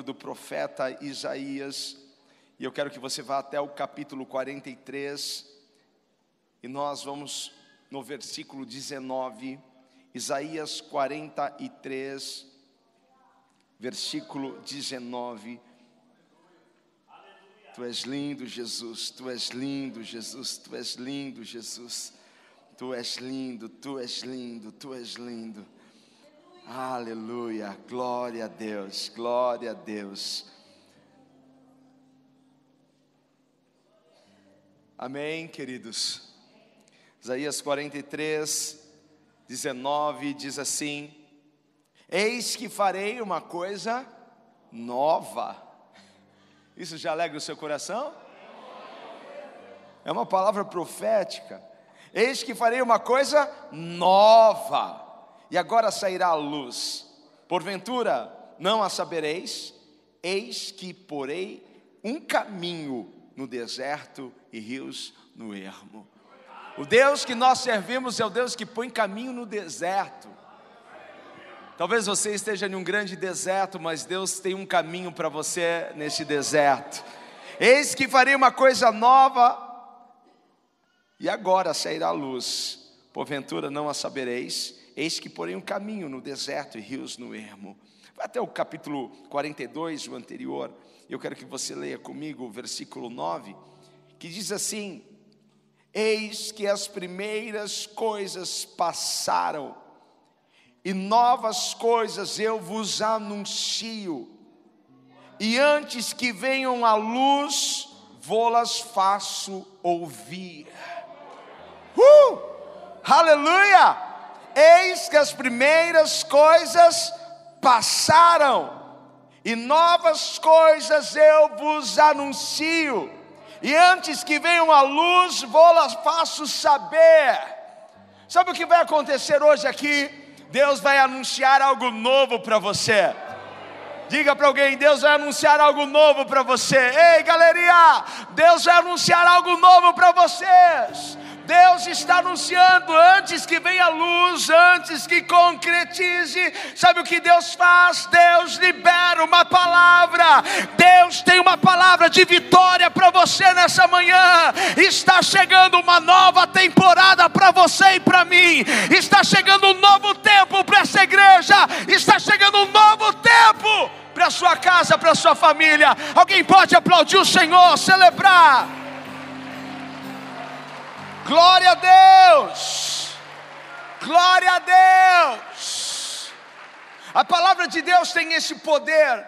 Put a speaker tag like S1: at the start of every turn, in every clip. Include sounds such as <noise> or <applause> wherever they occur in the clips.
S1: livro do profeta Isaías, e eu quero que você vá até o capítulo 43, e nós vamos no versículo 19, Isaías 43, versículo 19. Tu és lindo, Jesus, tu és lindo, Jesus, tu és lindo, Jesus. Tu és lindo, tu és lindo, tu és lindo. Aleluia, glória a Deus, glória a Deus. Amém, queridos. Isaías 43, 19 diz assim: Eis que farei uma coisa nova. Isso já alegra o seu coração? É uma palavra profética. Eis que farei uma coisa nova, e agora sairá a luz. Porventura não a sabereis, eis que porei um caminho no deserto e rios no ermo. O Deus que nós servimos é o Deus que põe caminho no deserto. Talvez você esteja em um grande deserto, mas Deus tem um caminho para você neste deserto. Eis que farei uma coisa nova, e agora sairá a luz, porventura não a sabereis, eis que porém um caminho no deserto e rios no ermo. Vai até o capítulo 42, o anterior, eu quero que você leia comigo o versículo 9, que diz assim: Eis que as primeiras coisas passaram, e novas coisas eu vos anuncio, e antes que venham a luz, vou-las faço ouvir. Uh! Aleluia! Eis que as primeiras coisas passaram, e novas coisas eu vos anuncio, e antes que venham a luz, vou-las faço saber. Sabe o que vai acontecer hoje aqui? Deus vai anunciar algo novo para você. Diga para alguém: Deus vai anunciar algo novo para você. Ei, galeria, Deus vai anunciar algo novo para vocês. Deus está anunciando antes que venha a luz, antes que concretize. Sabe o que Deus faz? Deus libera uma palavra. Deus tem uma palavra de vitória para você nessa manhã. Está chegando uma nova temporada para você e para mim. Está chegando um novo tempo para essa igreja. Está chegando um novo tempo para sua casa, para sua família. Alguém pode aplaudir o Senhor, celebrar. Glória a Deus! Glória a Deus! A palavra de Deus tem esse poder,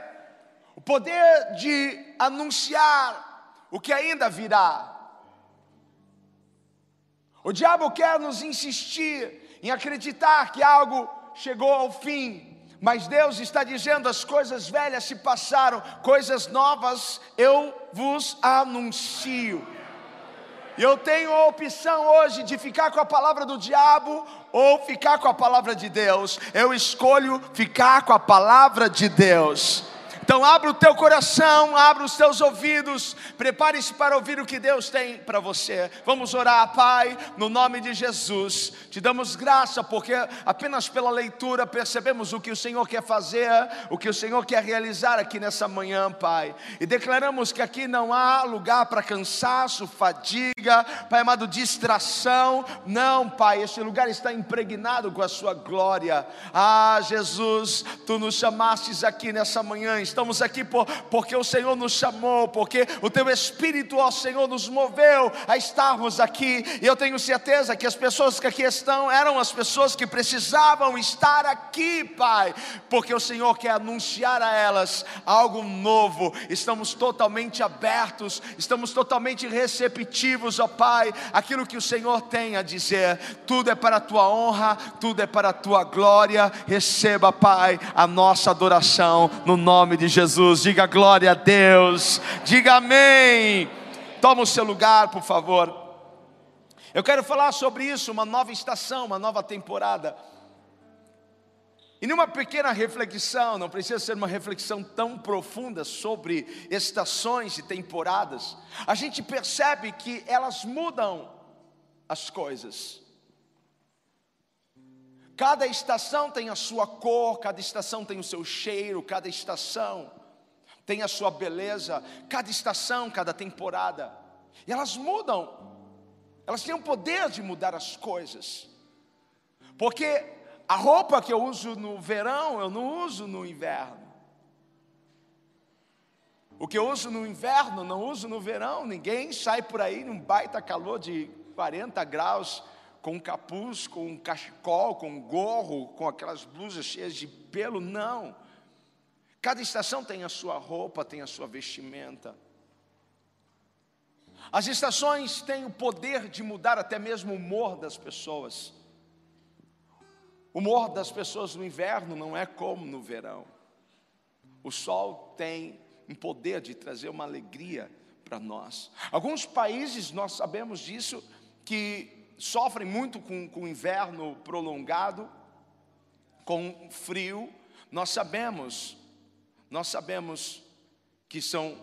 S1: o poder de anunciar o que ainda virá. O diabo quer nos insistir em acreditar que algo chegou ao fim, mas Deus está dizendo: as coisas velhas se passaram, coisas novas eu vos anuncio. E eu tenho a opção hoje de ficar com a palavra do diabo ou ficar com a palavra de Deus. Eu escolho ficar com a palavra de Deus. Então abra o teu coração, abra os teus ouvidos, prepare-se para ouvir o que Deus tem para você. Vamos orar, Pai, no nome de Jesus. Te damos graça porque apenas pela leitura percebemos o que o Senhor quer fazer, o que o Senhor quer realizar aqui nessa manhã, Pai. E declaramos que aqui não há lugar para cansaço, fadiga, Pai amado, distração. Não, Pai, este lugar está impregnado com a sua glória. Ah, Jesus, tu nos chamastes aqui nessa manhã estamos aqui por, porque o Senhor nos chamou, porque o Teu Espírito, ó Senhor, nos moveu a estarmos aqui. E eu tenho certeza que as pessoas que aqui estão eram as pessoas que precisavam estar aqui, Pai, porque o Senhor quer anunciar a elas algo novo. Estamos totalmente abertos, estamos totalmente receptivos, ó Pai, aquilo que o Senhor tem a dizer. Tudo é para a Tua honra, tudo é para a Tua glória. Receba, Pai, a nossa adoração no nome de de Jesus. Diga glória a Deus. Diga amém. Toma o seu lugar, por favor. Eu quero falar sobre isso, uma nova estação, uma nova temporada. E numa pequena reflexão, não precisa ser uma reflexão tão profunda sobre estações e temporadas, a gente percebe que elas mudam as coisas. Cada estação tem a sua cor, cada estação tem o seu cheiro, cada estação tem a sua beleza, cada estação, cada temporada. E elas mudam, elas têm o poder de mudar as coisas. Porque a roupa que eu uso no verão, eu não uso no inverno. O que eu uso no inverno, não uso no verão. Ninguém sai por aí num baita calor de 40 graus, com capuz, com um cachecol, com um gorro, com aquelas blusas cheias de pelo. Não. Cada estação tem a sua roupa, tem a sua vestimenta. As estações têm o poder de mudar até mesmo o humor das pessoas. O humor das pessoas no inverno não é como no verão. O sol tem um poder de trazer uma alegria para nós. Alguns países, nós sabemos disso, que sofrem muito com, com o inverno prolongado, com frio. Nós sabemos, nós sabemos que são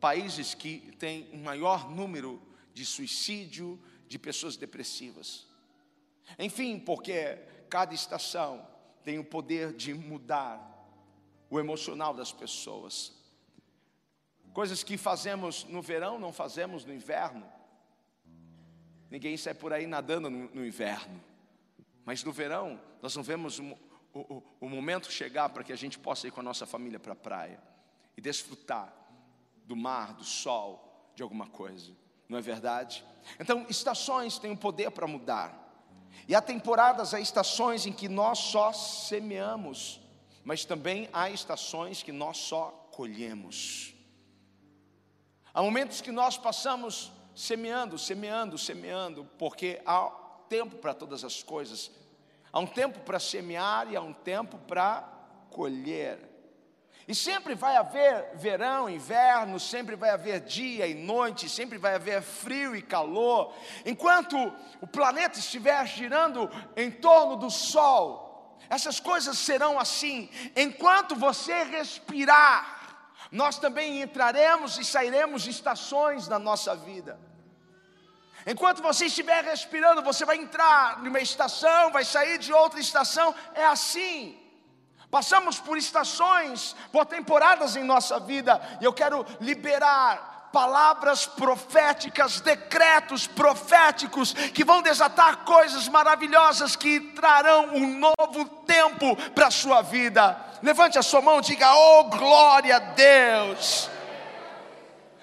S1: países que têm um maior número de suicídio, de pessoas depressivas. Enfim, porque cada estação tem o poder de mudar o emocional das pessoas. Coisas que fazemos no verão, não fazemos no inverno. Ninguém sai por aí nadando no, no inverno. Mas no verão, nós não vemos o, o, o momento chegar para que a gente possa ir com a nossa família para a praia e desfrutar do mar, do sol, de alguma coisa. Não é verdade? Então, estações têm o poder para mudar. E há temporadas, há estações em que nós só semeamos, mas também há estações que nós só colhemos. Há momentos que nós passamos semeando, semeando, semeando, porque há tempo para todas as coisas. Há um tempo para semear e há um tempo para colher. E sempre vai haver verão, inverno, sempre vai haver dia e noite, sempre vai haver frio e calor. Enquanto o planeta estiver girando em torno do Sol, essas coisas serão assim. Enquanto você respirar, nós também entraremos e sairemos de estações na nossa vida. Enquanto você estiver respirando, você vai entrar numa estação, vai sair de outra estação, é assim. Passamos por estações, por temporadas em nossa vida, e eu quero liberar palavras proféticas, decretos proféticos que vão desatar coisas maravilhosas que trarão um novo tempo para a sua vida. Levante a sua mão e diga: Oh, glória a Deus!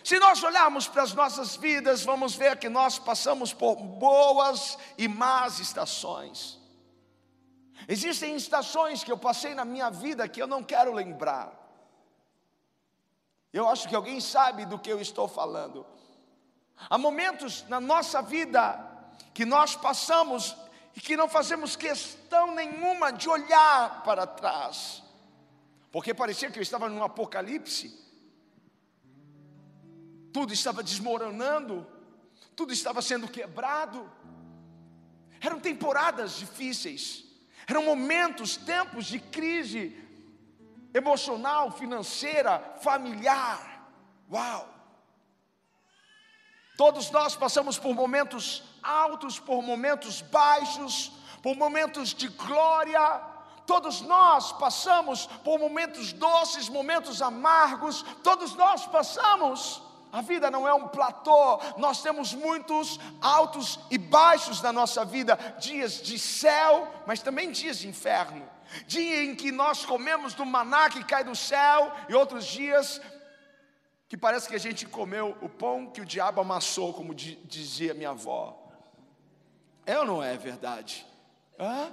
S1: Se nós olharmos para as nossas vidas, vamos ver que nós passamos por boas e más estações. Existem estações que eu passei na minha vida que eu não quero lembrar. Eu acho que alguém sabe do que eu estou falando. Há momentos na nossa vida que nós passamos e que não fazemos questão nenhuma de olhar para trás, porque parecia que eu estava num apocalipse, tudo estava desmoronando, tudo estava sendo quebrado, eram temporadas difíceis, eram momentos, tempos de crise emocional, financeira, familiar. Uau! Todos nós passamos por momentos altos, por momentos baixos, por momentos de glória. Todos nós passamos por momentos doces, momentos amargos. Todos nós passamos. A vida não é um platô, nós temos muitos altos e baixos na nossa vida, dias de céu, mas também dias de inferno. Dia em que nós comemos do maná que cai do céu, e outros dias que parece que a gente comeu o pão que o diabo amassou, como dizia minha avó. É ou não é verdade? Hã?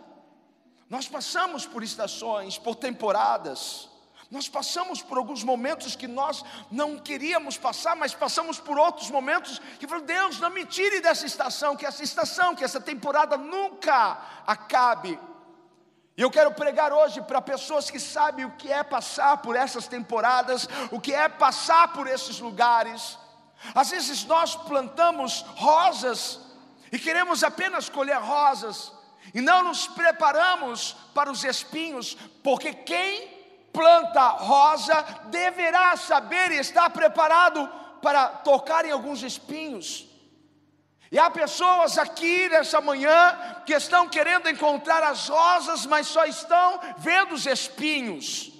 S1: Nós passamos por estações, por temporadas. Nós passamos por alguns momentos que nós não queríamos passar, mas passamos por outros momentos que falamos, Deus, não me tire dessa estação, que essa estação, que essa temporada nunca acabe. E eu quero pregar hoje para pessoas que sabem o que é passar por essas temporadas, o que é passar por esses lugares. Às vezes nós plantamos rosas e queremos apenas colher rosas, e não nos preparamos para os espinhos, porque quem planta rosa deverá saber e estar preparado para tocar em alguns espinhos. E há pessoas aqui nessa manhã que estão querendo encontrar as rosas, mas só estão vendo os espinhos.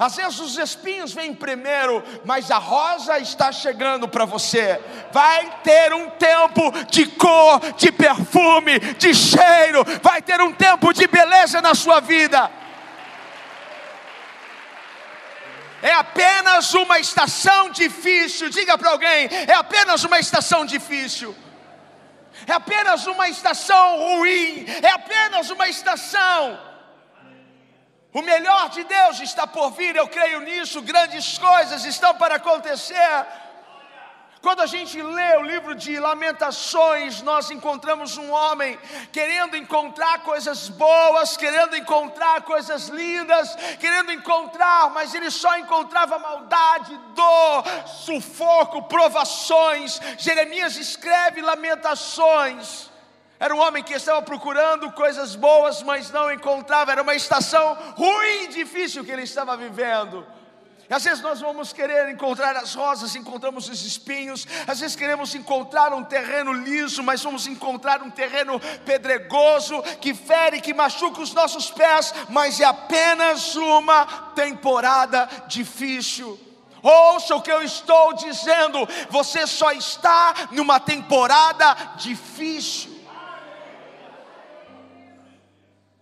S1: Às vezes os espinhos vêm primeiro, mas a rosa está chegando para você. Vai ter um tempo de cor, de perfume, de cheiro, vai ter um tempo de beleza na sua vida. É apenas uma estação difícil, diga para alguém: é apenas uma estação difícil, é apenas uma estação ruim, é apenas uma estação o melhor de Deus está por vir, eu creio nisso, grandes coisas estão para acontecer. Quando a gente lê o livro de Lamentações, nós encontramos um homem querendo encontrar coisas boas, querendo encontrar coisas lindas, querendo encontrar, mas ele só encontrava maldade, dor, sufoco, provações. Jeremias escreve Lamentações. Era um homem que estava procurando coisas boas, mas não encontrava. Era uma estação ruim e difícil que ele estava vivendo. Às vezes nós vamos querer encontrar as rosas, encontramos os espinhos. Às vezes queremos encontrar um terreno liso, mas vamos encontrar um terreno pedregoso que fere, que machuca os nossos pés. Mas é apenas uma temporada difícil. Ouça o que eu estou dizendo. Você só está numa temporada difícil.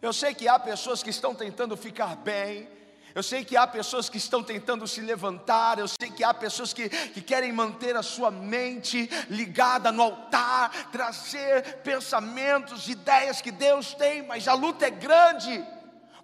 S1: Eu sei que há pessoas que estão tentando ficar bem, eu sei que há pessoas que estão tentando se levantar, eu sei que há pessoas que, que querem manter a sua mente ligada no altar, trazer pensamentos, ideias que Deus tem, mas a luta é grande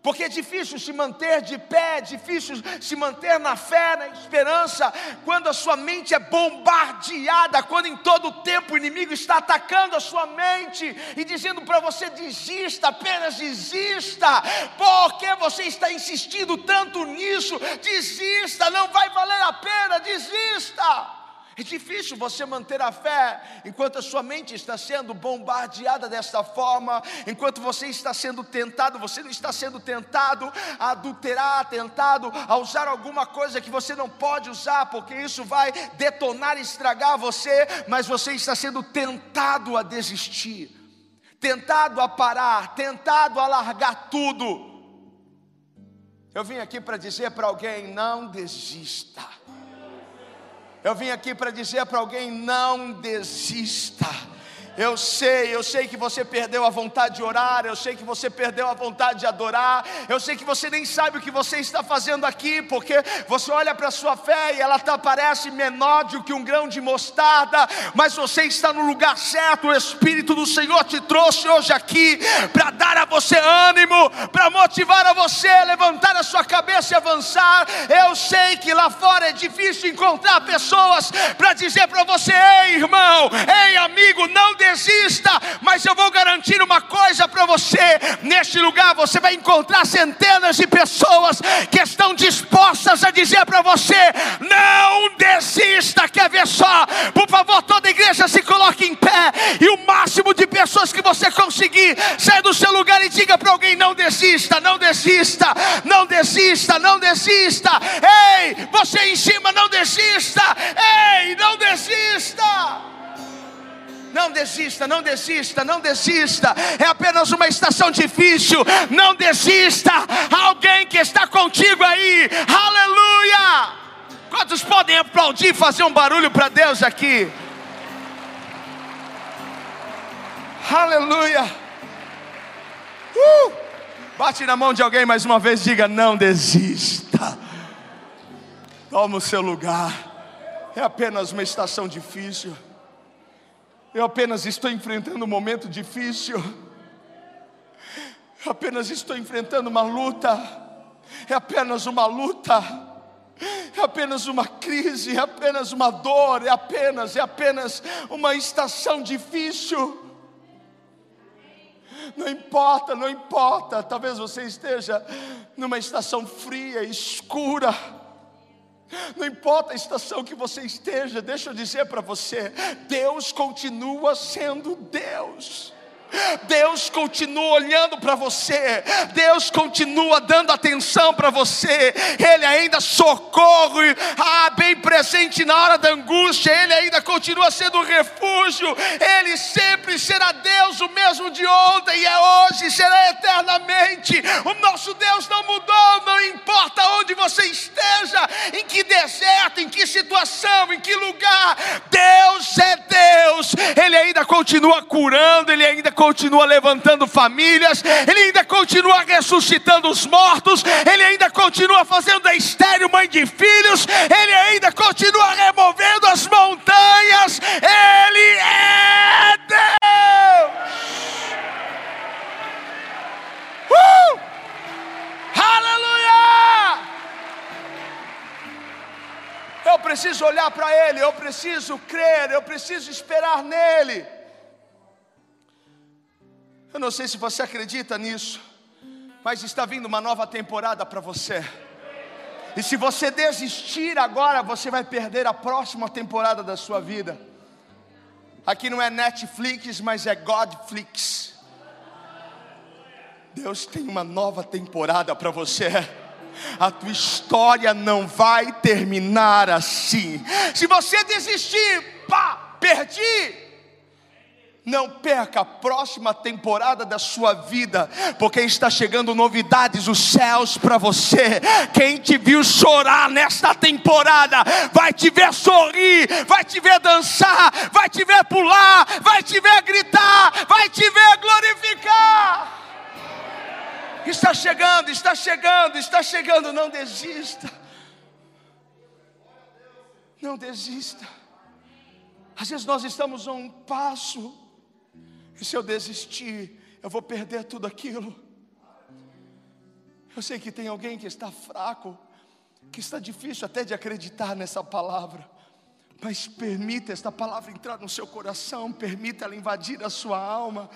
S1: porque é difícil se manter de pé, é difícil se manter na fé, na esperança, quando a sua mente é bombardeada, quando em todo o tempo o inimigo está atacando a sua mente e dizendo para você: desista, apenas desista, porque você está insistindo tanto nisso, desista, não vai valer a pena, desista. É difícil você manter a fé enquanto a sua mente está sendo bombardeada desta forma, enquanto você está sendo tentado, você não está sendo tentado a adulterar, tentado a usar alguma coisa que você não pode usar, porque isso vai detonar e estragar você, mas você está sendo tentado a desistir, tentado a parar, tentado a largar tudo. Eu vim aqui para dizer para alguém: não desista. Eu vim aqui para dizer para alguém: não desista. Eu sei, eu sei que você perdeu a vontade de orar, eu sei que você perdeu a vontade de adorar, eu sei que você nem sabe o que você está fazendo aqui, porque você olha para a sua fé e ela tá, parece menor do que um grão de mostarda, mas você está no lugar certo, o Espírito do Senhor te trouxe hoje aqui para dar a você ânimo, para motivar a você a levantar a sua cabeça e avançar. Eu sei que lá fora é difícil encontrar pessoas para dizer para você: ei irmão, ei amigo, não desista, mas eu vou garantir uma coisa para você: neste lugar você vai encontrar centenas de pessoas que estão dispostas a dizer para você: não desista. Quer ver só? Por favor, toda igreja se coloque em pé e o máximo de pessoas que você conseguir, saia do seu lugar e diga para alguém: não desista, não desista, não desista, não desista. Ei, você em cima, não desista. Ei, não desista. Não desista, não desista, não desista. É apenas uma estação difícil. Não desista. Alguém que está contigo aí. Aleluia. Quantos podem aplaudir e fazer um barulho para Deus aqui? Aleluia. Uh! Bate na mão de alguém mais uma vez, diga: não desista. Toma o seu lugar. É apenas uma estação difícil. Eu apenas estou enfrentando um momento difícil. Eu apenas estou enfrentando uma luta. É apenas uma luta. É apenas uma crise, é apenas uma dor, é apenas, é apenas uma estação difícil. Não importa, não importa. Talvez você esteja numa estação fria, escura não importa a estação que você esteja, deixa eu dizer para você: Deus continua sendo Deus. Deus continua olhando para você, Deus continua dando atenção para você, Ele ainda socorre, ah, bem presente sente na hora da angústia, Ele ainda continua sendo refúgio, Ele sempre será Deus, o mesmo de ontem e é hoje, será eternamente. O nosso Deus não mudou, não importa onde você esteja, em que deserto, em que situação, em que lugar, Deus é Deus, Ele ainda continua curando, Ele ainda continua levantando famílias, Ele ainda continua ressuscitando os mortos, Ele ainda continua fazendo da estéreo mãe de filhos, Ele ainda continua removendo as montanhas, Ele é Deus. Uh! Aleluia! Eu preciso olhar para Ele, eu preciso crer, eu preciso esperar nele. Eu não sei se você acredita nisso, mas está vindo uma nova temporada para você. E se você desistir agora, você vai perder a próxima temporada da sua vida. Aqui não é Netflix, mas é Godflix. Deus tem uma nova temporada para você. A tua história não vai terminar assim. Se você desistir, pá, perdi. Não perca a próxima temporada da sua vida, porque está chegando novidades dos céus para você. Quem te viu chorar nesta temporada, vai te ver sorrir, vai te ver dançar, vai te ver pular, vai te ver gritar, vai te ver glorificar. Está chegando, está chegando, está chegando, não desista. Não desista. Às vezes nós estamos a um passo e se eu desistir, eu vou perder tudo aquilo. Eu sei que tem alguém que está fraco, que está difícil até de acreditar nessa palavra. Mas permita esta palavra entrar no seu coração, permita ela invadir a sua alma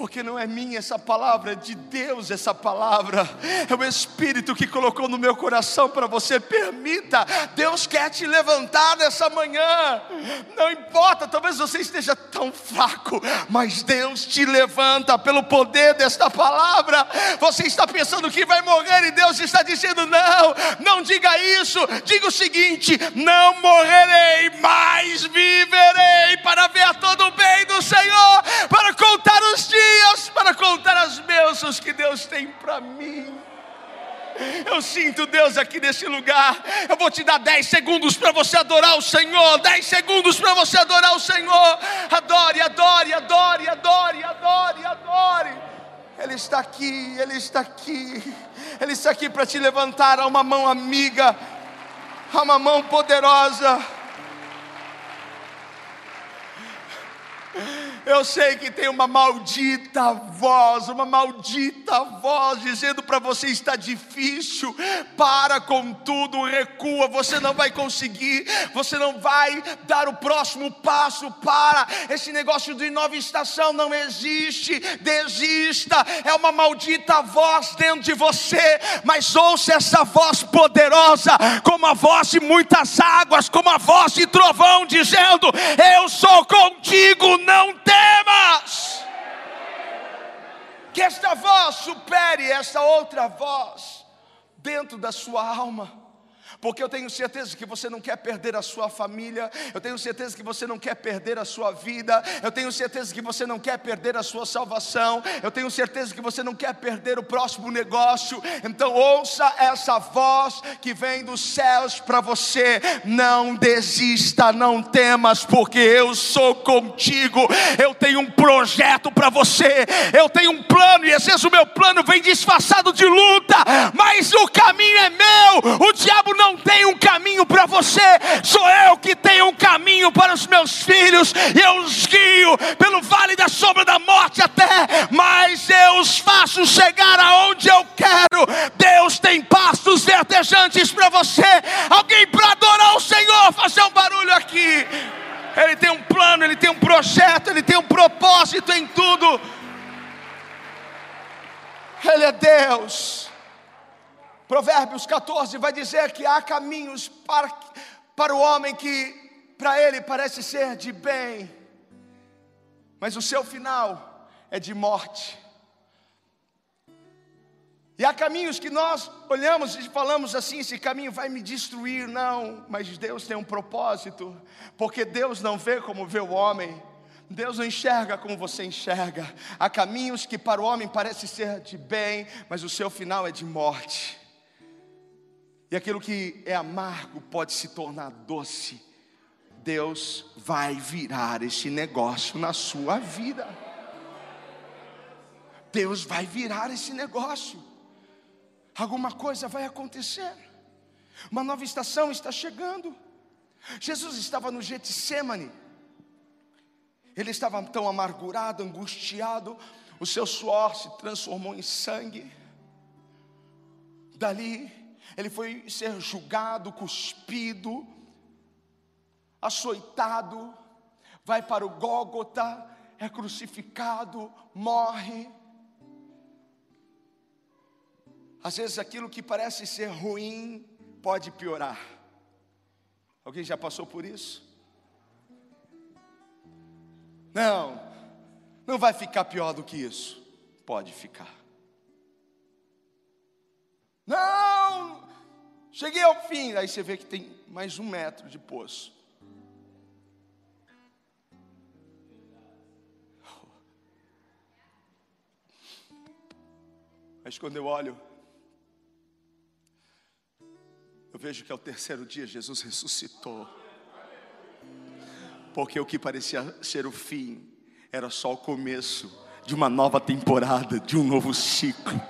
S1: porque não é minha essa palavra, é de Deus essa palavra, é o Espírito que colocou no meu coração para você. Permita, Deus quer te levantar nessa manhã, não importa, talvez você esteja tão fraco, mas Deus te levanta pelo poder desta palavra. Você está pensando que vai morrer e Deus está dizendo: não, não diga isso, diga o seguinte: não morrerei, mas viverei para ver todo o bem do Senhor, para contar os dias dias para contar as bênçãos que Deus tem para mim. Eu sinto Deus aqui nesse lugar. Eu vou te dar 10 segundos para você adorar o Senhor. 10 segundos para você adorar o Senhor. Adore, adore, adore, adore, adore, adore. Ele está aqui, Ele está aqui. Ele está aqui para te levantar a uma mão amiga, a uma mão poderosa. Eu sei que tem uma maldita voz, uma maldita voz dizendo para você está difícil, para com tudo, recua, você não vai conseguir, você não vai dar o próximo passo para esse negócio de nova estação não existe, desista, é uma maldita voz dentro de você, mas ouça essa voz poderosa, como a voz de muitas águas, como a voz de trovão dizendo: Eu sou contigo, não Que esta voz supere essa outra voz dentro da sua alma porque eu tenho certeza que você não quer perder a sua família, eu tenho certeza que você não quer perder a sua vida, eu tenho certeza que você não quer perder a sua salvação, eu tenho certeza que você não quer perder o próximo negócio. Então, ouça essa voz que vem dos céus para você: não desista, não temas, porque eu sou contigo. Eu tenho um projeto para você, eu tenho um plano, e às vezes o meu plano vem disfarçado de luta, mas o caminho é meu, o diabo não não tem um caminho para você, sou eu que tenho um caminho para os meus filhos, e eu os guio pelo vale da sombra da morte até, mas eu os faço chegar aonde eu quero. Deus tem pastos verdejantes para você. Alguém para adorar o Senhor, fazer um barulho aqui. Ele tem um plano, ele tem um projeto, ele tem um propósito em tudo. Ele é Deus. Provérbios 14 vai dizer que há caminhos para, para o homem que para ele parece ser de bem, mas o seu final é de morte. E há caminhos que nós olhamos e falamos assim: esse caminho vai me destruir. Não, mas Deus tem um propósito, porque Deus não vê como vê o homem. Deus não enxerga como você enxerga. Há caminhos que para o homem parece ser de bem, mas o seu final é de morte. E aquilo que é amargo pode se tornar doce. Deus vai virar esse negócio na sua vida. Deus vai virar esse negócio alguma coisa vai acontecer. Uma nova estação está chegando. Jesus estava no Getsemane. Ele estava tão amargurado, angustiado, o seu suor se transformou em sangue. Dali, ele foi ser julgado, cuspido, açoitado, vai para o Gólgota, é crucificado, morre. Às vezes aquilo que parece ser ruim pode piorar. Alguém já passou por isso? Não, não vai ficar pior do que isso. Pode ficar. Não, cheguei ao fim. Aí você vê que tem mais um metro de poço. Mas quando eu olho eu vejo que ao terceiro dia Jesus ressuscitou. Porque o que parecia ser o fim era só o começo de uma nova temporada, de um novo ciclo.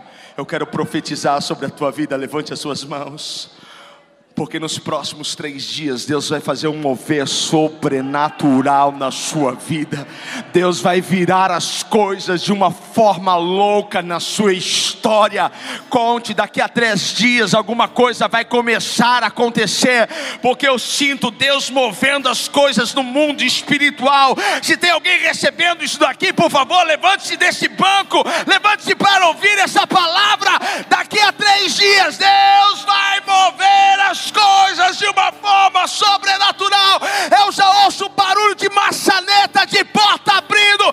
S1: Eu quero profetizar sobre a tua vida, levante as suas mãos porque nos próximos três dias Deus vai fazer um mover sobrenatural na sua vida. Deus vai virar as coisas de uma forma louca na sua história. Conte, daqui a três dias alguma coisa vai começar a acontecer, porque eu sinto Deus movendo as coisas no mundo espiritual. Se tem alguém recebendo isso daqui, por favor, levante-se desse banco, levante-se para ouvir essa palavra. Daqui a três dias, Deus vai mover as coisas de uma forma sobrenatural. Eu já ouço barulho de maçaneta, de porta abrindo.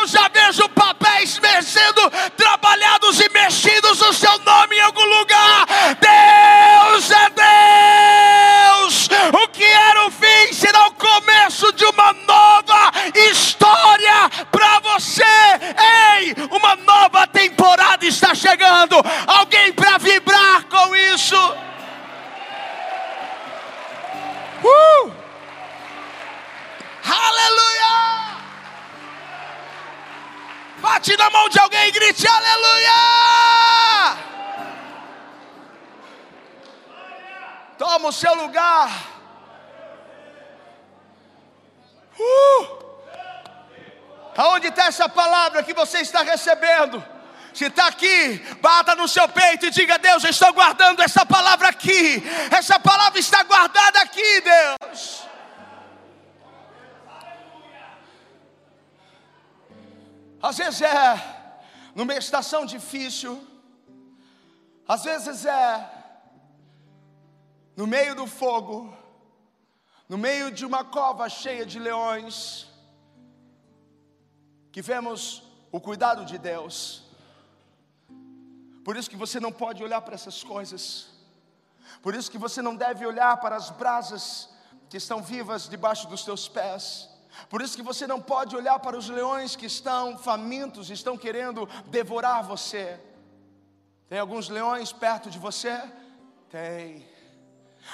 S1: Eu já vejo papéis sendo trabalhados e mexidos o seu nome em algum lugar. Deus é Deus. O que era o fim será o começo de uma nova história para você. Ei, uma nova temporada está chegando. Alguém Uh! Aleluia! Bate na mão de alguém e grite aleluia! Toma o seu lugar. Uh! Aonde está essa palavra que você está recebendo? Se está aqui, bata no seu peito e diga: Deus, eu estou guardando essa palavra aqui. Essa palavra está guardada aqui, Deus. Às vezes é numa estação difícil, às vezes é no meio do fogo, no meio de uma cova cheia de leões, que vemos o cuidado de Deus. Por isso que você não pode olhar para essas coisas. Por isso que você não deve olhar para as brasas que estão vivas debaixo dos teus pés. Por isso que você não pode olhar para os leões que estão famintos, estão querendo devorar você. Tem alguns leões perto de você? Tem.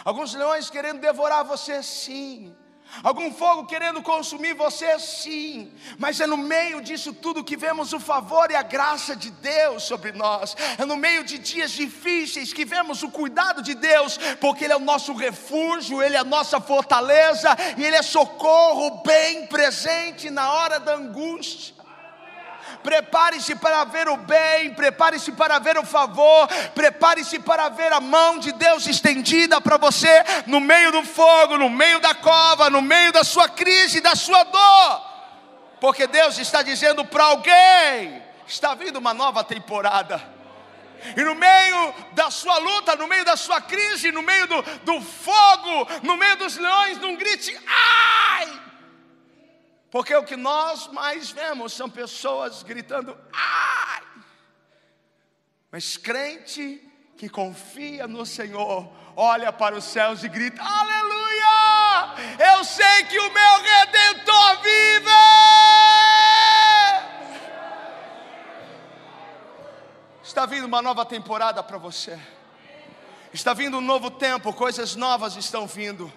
S1: Alguns leões querendo devorar você? Sim. Algum fogo querendo consumir você? Sim, mas é no meio disso tudo que vemos o favor e a graça de Deus sobre nós. É no meio de dias difíceis que vemos o cuidado de Deus, porque Ele é o nosso refúgio, Ele é a nossa fortaleza e Ele é socorro bem presente na hora da angústia. Prepare-se para ver o bem, prepare-se para ver o favor, prepare-se para ver a mão de Deus estendida para você no meio do fogo, no meio da cova, no meio da sua crise, da sua dor. Porque Deus está dizendo para alguém: está vindo uma nova temporada. E no meio da sua luta, no meio da sua crise, no meio do, do fogo, no meio dos leões, não grite, ai! Porque o que nós mais vemos são pessoas gritando ai. Mas crente que confia no Senhor, olha para os céus e grita: Aleluia! Eu sei que o meu redentor vive! Está vindo uma nova temporada para você. Está vindo um novo tempo, coisas novas estão vindo.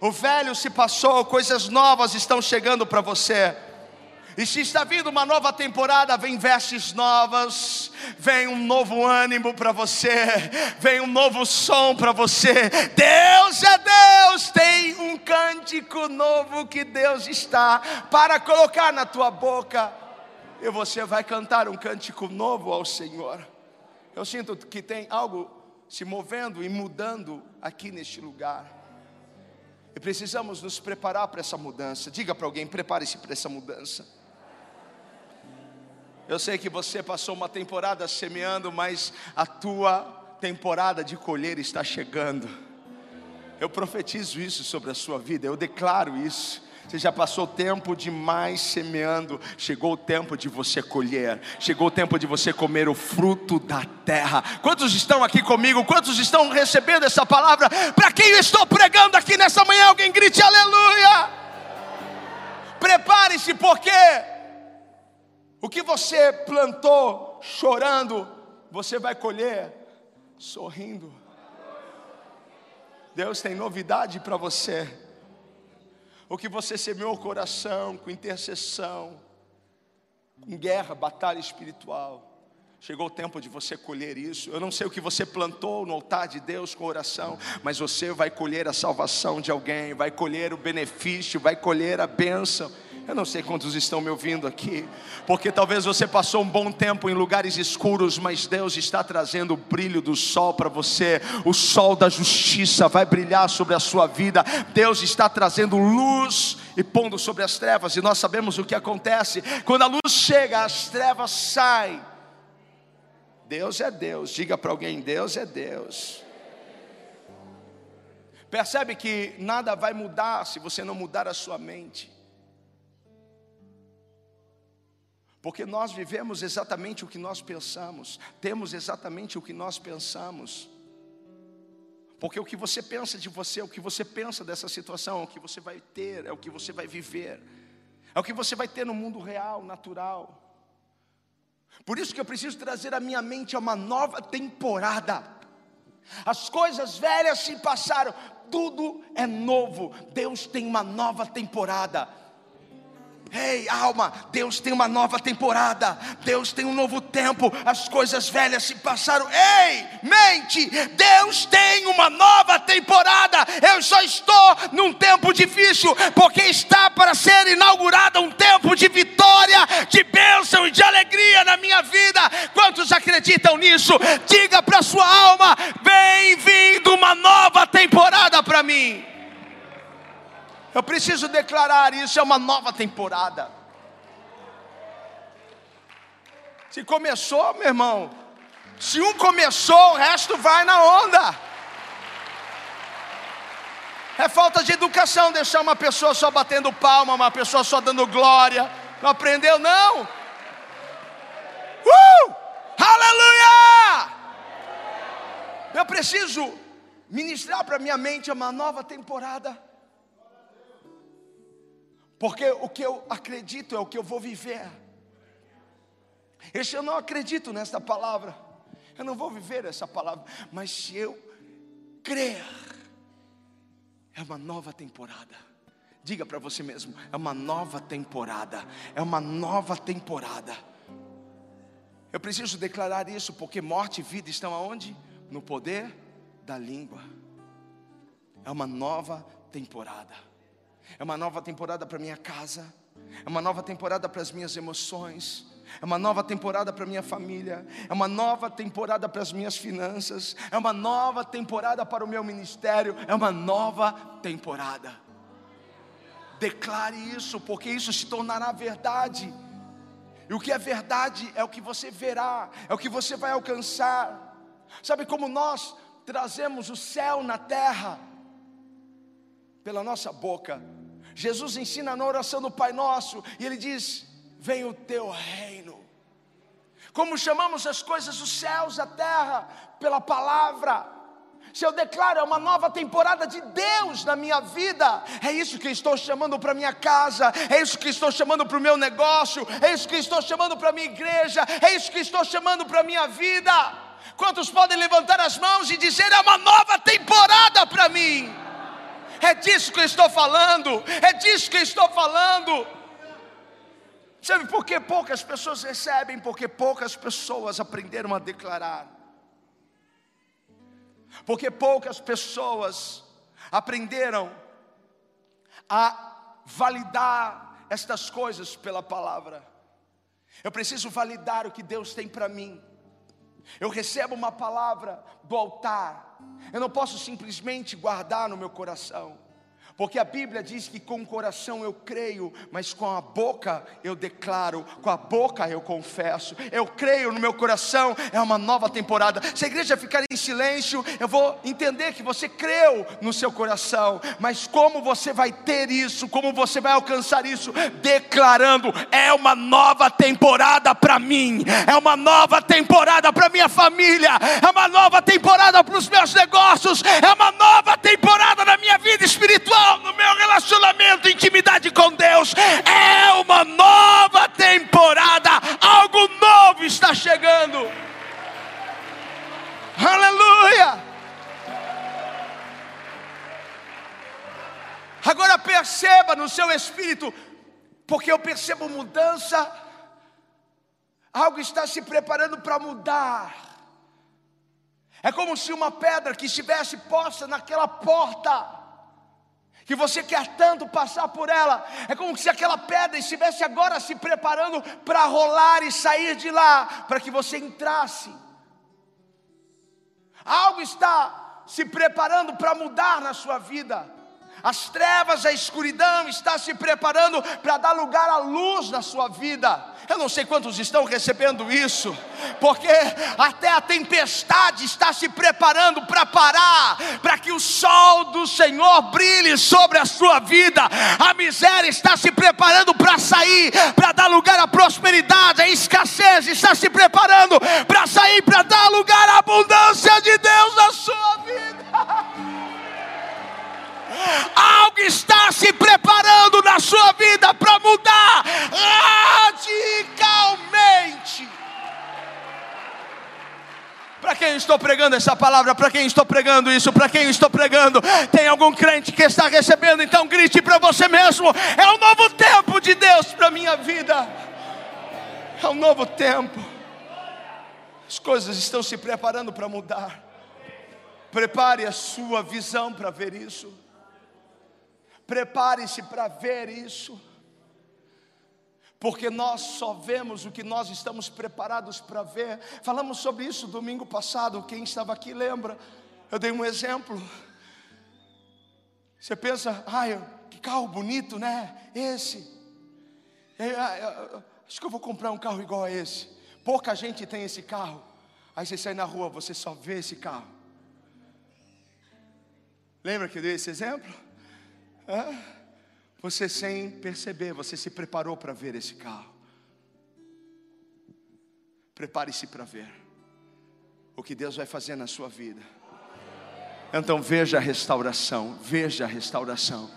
S1: O velho se passou, coisas novas estão chegando para você. E se está vindo uma nova temporada, vem vestes novas, vem um novo ânimo para você, vem um novo som para você. Deus é Deus, tem um cântico novo que Deus está para colocar na tua boca. E você vai cantar um cântico novo ao Senhor. Eu sinto que tem algo se movendo e mudando aqui neste lugar. E precisamos nos preparar para essa mudança. Diga para alguém: prepare-se para essa mudança. Eu sei que você passou uma temporada semeando, mas a tua temporada de colher está chegando. Eu profetizo isso sobre a sua vida, eu declaro isso. Você já passou tempo demais semeando, chegou o tempo de você colher, chegou o tempo de você comer o fruto da terra. Quantos estão aqui comigo? Quantos estão recebendo essa palavra? Para quem eu estou pregando aqui nessa manhã, alguém grite aleluia! Prepare-se, porque o que você plantou chorando, você vai colher sorrindo. Deus tem novidade para você. O que você semeou o coração com intercessão, com guerra, batalha espiritual. Chegou o tempo de você colher isso. Eu não sei o que você plantou no altar de Deus com oração, mas você vai colher a salvação de alguém, vai colher o benefício, vai colher a bênção. Eu não sei quantos estão me ouvindo aqui, porque talvez você passou um bom tempo em lugares escuros, mas Deus está trazendo o brilho do sol para você. O sol da justiça vai brilhar sobre a sua vida. Deus está trazendo luz e pondo sobre as trevas, e nós sabemos o que acontece. Quando a luz chega, as trevas saem. Deus é Deus. Diga para alguém: Deus é Deus. Percebe que nada vai mudar se você não mudar a sua mente. Porque nós vivemos exatamente o que nós pensamos, temos exatamente o que nós pensamos. Porque o que você pensa de você, o que você pensa dessa situação, o que você vai ter, é o que você vai viver, é o que você vai ter no mundo real, natural. Por isso que eu preciso trazer a minha mente a uma nova temporada. As coisas velhas se passaram, tudo é novo. Deus tem uma nova temporada. Ei, alma, Deus tem uma nova temporada, Deus tem um novo tempo, as coisas velhas se passaram. Ei, mente, Deus tem uma nova temporada. Eu só estou num tempo difícil, porque está para ser inaugurado um tempo de vitória, de bênção e de alegria na minha vida. Quantos acreditam nisso? Diga para sua alma: vem vindo uma nova temporada para mim. Eu preciso declarar isso, é uma nova temporada. Se começou, meu irmão, se um começou, o resto vai na onda. É falta de educação deixar uma pessoa só batendo palma, uma pessoa só dando glória. Não aprendeu, não? Uh! Aleluia! Eu preciso ministrar para minha mente uma nova temporada. Porque o que eu acredito é o que eu vou viver. Esse eu não acredito nesta palavra. Eu não vou viver essa palavra, mas se eu crer, é uma nova temporada. Diga para você mesmo, é uma nova temporada. É uma nova temporada. Eu preciso declarar isso porque morte e vida estão aonde? No poder da língua. É uma nova temporada é uma nova temporada para minha casa, é uma nova temporada para as minhas emoções, é uma nova temporada para minha família, é uma nova temporada para as minhas finanças, é uma nova temporada para o meu ministério, é uma nova temporada. Declare isso, porque isso se tornará verdade. E o que é verdade é o que você verá, é o que você vai alcançar. Sabe como nós trazemos o céu na terra? Pela nossa boca Jesus ensina na oração do Pai Nosso, e ele diz: Vem o teu reino. como chamamos as coisas dos céus, a terra, pela palavra. Se eu declaro é uma nova temporada de Deus na minha vida, é isso que estou chamando para minha casa, é isso que estou chamando para o meu negócio, é isso que estou chamando para minha igreja, é isso que estou chamando para minha vida. Quantos podem levantar as mãos e dizer é uma nova temporada para mim? É disso que eu estou falando, é disso que eu estou falando. Sabe por que poucas pessoas recebem? Porque poucas pessoas aprenderam a declarar. Porque poucas pessoas aprenderam a validar estas coisas pela palavra. Eu preciso validar o que Deus tem para mim. Eu recebo uma palavra do altar. Eu não posso simplesmente guardar no meu coração. Porque a Bíblia diz que com o coração eu creio, mas com a boca eu declaro, com a boca eu confesso. Eu creio no meu coração, é uma nova temporada. Se a igreja ficar em silêncio, eu vou entender que você creu no seu coração, mas como você vai ter isso, como você vai alcançar isso? Declarando: é uma nova temporada para mim, é uma nova temporada para minha família, é uma nova temporada para os meus negócios, é uma nova temporada na minha vida espiritual no meu relacionamento, intimidade com Deus. É uma nova temporada, algo novo está chegando. Aleluia! Agora perceba no seu espírito, porque eu percebo mudança, algo está se preparando para mudar. É como se uma pedra que estivesse posta naquela porta que você quer tanto passar por ela. É como se aquela pedra estivesse agora se preparando para rolar e sair de lá, para que você entrasse. Algo está se preparando para mudar na sua vida. As trevas, a escuridão está se preparando para dar lugar à luz na sua vida. Eu não sei quantos estão recebendo isso, porque até a tempestade está se preparando para parar, para que o sol do Senhor brilhe sobre a sua vida. A miséria está se preparando para sair, para dar lugar à prosperidade, a escassez está se preparando para sair, para dar lugar à abundância de Deus na sua vida. <laughs> Algo está se preparando na sua vida para mudar radicalmente. Para quem estou pregando essa palavra, para quem estou pregando isso, para quem estou pregando, tem algum crente que está recebendo, então grite para você mesmo: é um novo tempo de Deus para minha vida. É um novo tempo. As coisas estão se preparando para mudar. Prepare a sua visão para ver isso. Prepare-se para ver isso, porque nós só vemos o que nós estamos preparados para ver. Falamos sobre isso domingo passado, quem estava aqui lembra. Eu dei um exemplo. Você pensa, ai, que carro bonito, né? Esse. Eu, eu, eu, acho que eu vou comprar um carro igual a esse. Pouca gente tem esse carro. Aí você sai na rua, você só vê esse carro. Lembra que eu dei esse exemplo? Você sem perceber, você se preparou para ver esse carro. Prepare-se para ver o que Deus vai fazer na sua vida. Então veja a restauração, veja a restauração.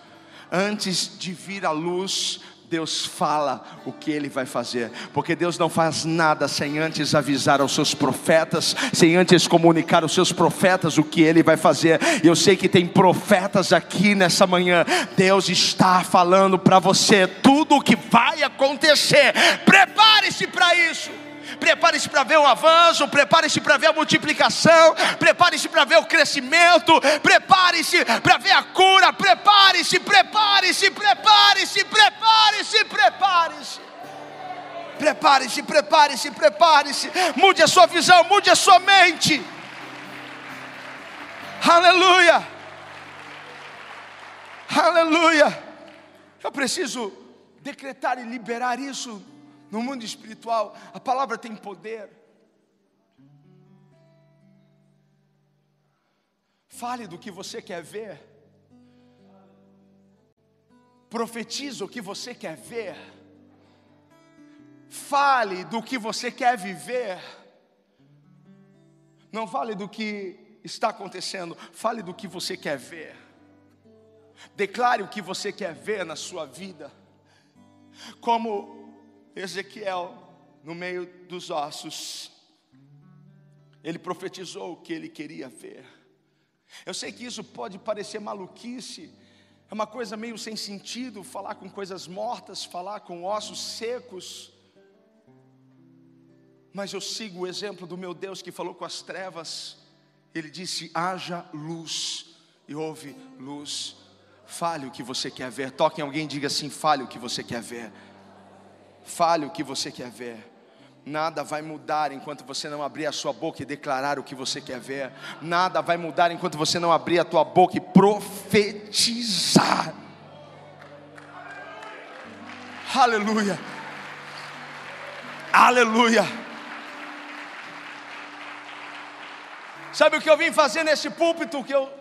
S1: Antes de vir a luz, Deus fala o que Ele vai fazer, porque Deus não faz nada sem antes avisar aos seus profetas, sem antes comunicar aos seus profetas o que Ele vai fazer. E eu sei que tem profetas aqui nessa manhã. Deus está falando para você tudo o que vai acontecer. Prepare-se para isso prepare-se para ver o avanço, prepare-se para ver a multiplicação, prepare-se para ver o crescimento, prepare-se para ver a cura, prepare-se, prepare-se, prepare-se, prepare-se, prepare-se. Prepare-se, prepare-se, prepare-se. Mude a sua visão, mude a sua mente. Aleluia. Aleluia. Eu preciso decretar e liberar isso no mundo espiritual, a palavra tem poder. Fale do que você quer ver. Profetiza o que você quer ver. fale do que você quer viver. Não fale do que está acontecendo, fale do que você quer ver. Declare o que você quer ver na sua vida. Como Ezequiel, no meio dos ossos, ele profetizou o que ele queria ver. Eu sei que isso pode parecer maluquice, é uma coisa meio sem sentido falar com coisas mortas, falar com ossos secos. Mas eu sigo o exemplo do meu Deus que falou com as trevas. Ele disse: haja luz, e houve luz. Fale o que você quer ver. Toque em alguém e diga assim: fale o que você quer ver. Fale o que você quer ver. Nada vai mudar enquanto você não abrir a sua boca e declarar o que você quer ver. Nada vai mudar enquanto você não abrir a tua boca e profetizar. Aleluia. Aleluia. Sabe o que eu vim fazer nesse púlpito que eu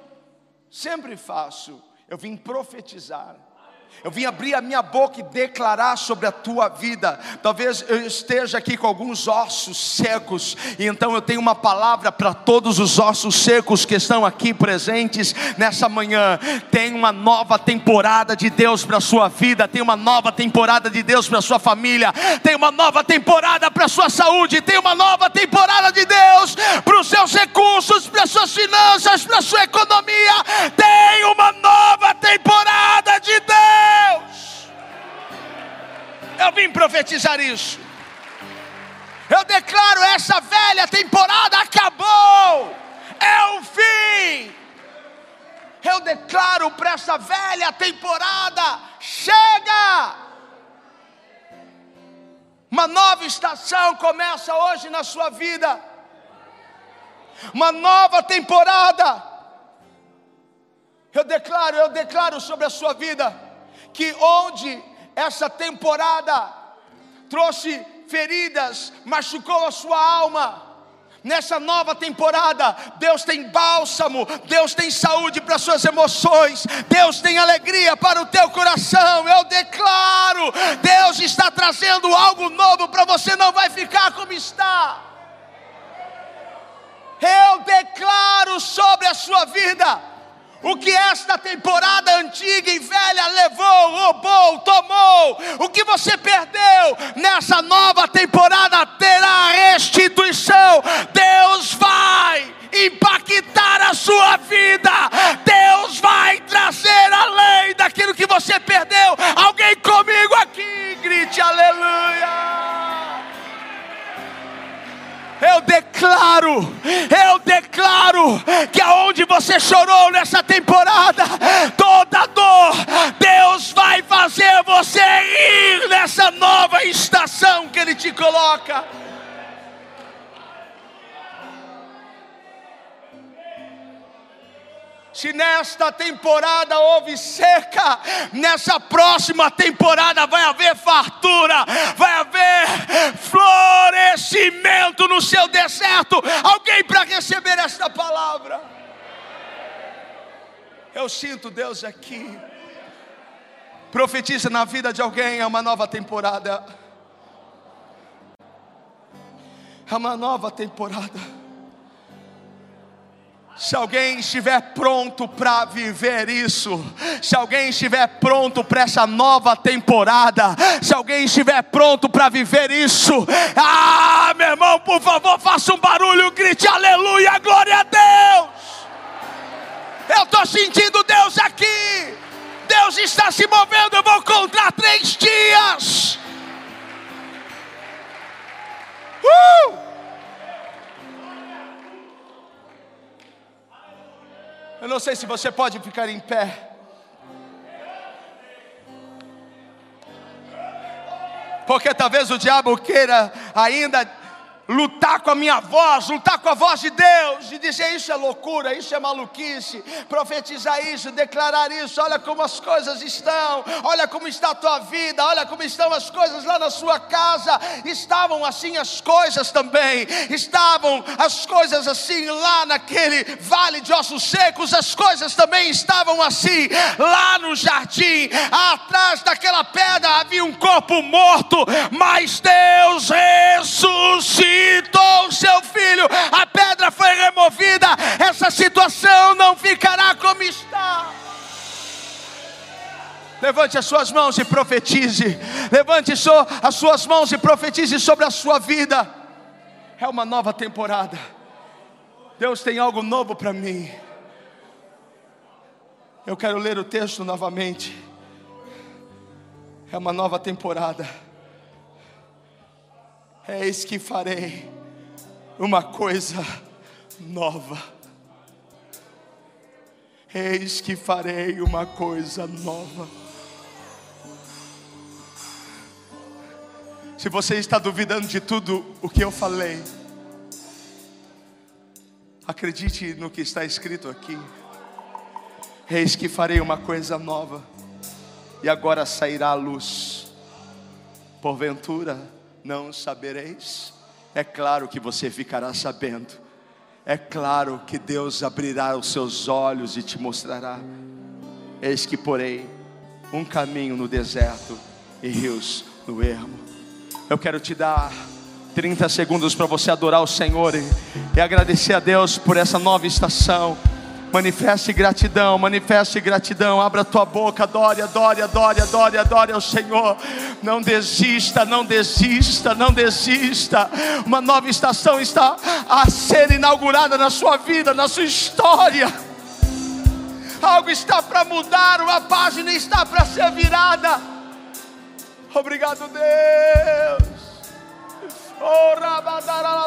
S1: sempre faço? Eu vim profetizar. Eu vim abrir a minha boca e declarar sobre a tua vida. Talvez eu esteja aqui com alguns ossos secos, e então eu tenho uma palavra para todos os ossos secos que estão aqui presentes nessa manhã. Tem uma nova temporada de Deus para a sua vida, tem uma nova temporada de Deus para a sua família, tem uma nova temporada para a sua saúde, tem uma nova temporada de Deus para os seus recursos, para as suas finanças, para a sua economia. Tem uma nova temporada de Deus. Deus. Eu vim profetizar isso. Eu declaro: essa velha temporada acabou, é o fim. Eu declaro para essa velha temporada: chega. Uma nova estação começa hoje na sua vida, uma nova temporada. Eu declaro, eu declaro sobre a sua vida que onde essa temporada trouxe feridas, machucou a sua alma, Nessa nova temporada, Deus tem bálsamo, Deus tem saúde para suas emoções, Deus tem alegria para o teu coração. Eu declaro, Deus está trazendo algo novo para você, não vai ficar como está. Eu declaro sobre a sua vida o que esta temporada antiga e velha levou, roubou, tomou, o que você perdeu, nessa nova temporada terá restituição. Deus vai impactar a sua vida, Deus vai trazer além daquilo que você perdeu. Alguém comigo aqui, grite aleluia. Eu declaro, eu declaro que aonde você chorou nessa temporada, toda dor, Deus vai fazer você ir nessa nova estação que Ele te coloca. Se nesta temporada houve seca, nessa próxima temporada vai haver fartura, vai haver florescimento no seu deserto. Alguém para receber esta palavra? Eu sinto Deus aqui. Profetiza na vida de alguém, é uma nova temporada. É uma nova temporada. Se alguém estiver pronto para viver isso, se alguém estiver pronto para essa nova temporada, se alguém estiver pronto para viver isso, ah, meu irmão, por favor, faça um barulho, grite aleluia, glória a Deus. Eu estou sentindo Deus aqui, Deus está se movendo. Eu vou contar três dias. Uh! Eu não sei se você pode ficar em pé. Porque talvez o diabo queira ainda lutar com a minha voz, lutar com a voz de Deus e dizer isso é loucura, isso é maluquice, profetizar isso, declarar isso, olha como as coisas estão, olha como está a tua vida, olha como estão as coisas lá na sua casa, estavam assim as coisas também, estavam as coisas assim lá naquele vale de ossos secos, as coisas também estavam assim, lá no jardim, atrás daquela pedra havia um corpo morto, mas Deus ressuscitou seu filho, a pedra foi removida, essa situação não ficará como está. Levante as suas mãos e profetize. Levante as suas mãos e profetize sobre a sua vida. É uma nova temporada. Deus tem algo novo para mim. Eu quero ler o texto novamente. É uma nova temporada. Eis que farei uma coisa nova. Eis que farei uma coisa nova. Se você está duvidando de tudo o que eu falei, acredite no que está escrito aqui. Eis que farei uma coisa nova, e agora sairá a luz. Porventura, não sabereis? É claro que você ficará sabendo. É claro que Deus abrirá os seus olhos e te mostrará. Eis que porei um caminho no deserto e rios no ermo. Eu quero te dar 30 segundos para você adorar o Senhor e, e agradecer a Deus por essa nova estação. Manifeste gratidão, manifeste gratidão. Abra tua boca, adore, adore, adore, adore, adore ao Senhor. Não desista, não desista, não desista. Uma nova estação está a ser inaugurada na sua vida, na sua história. Algo está para mudar, uma página está para ser virada. Obrigado, Deus. Oh, rabadara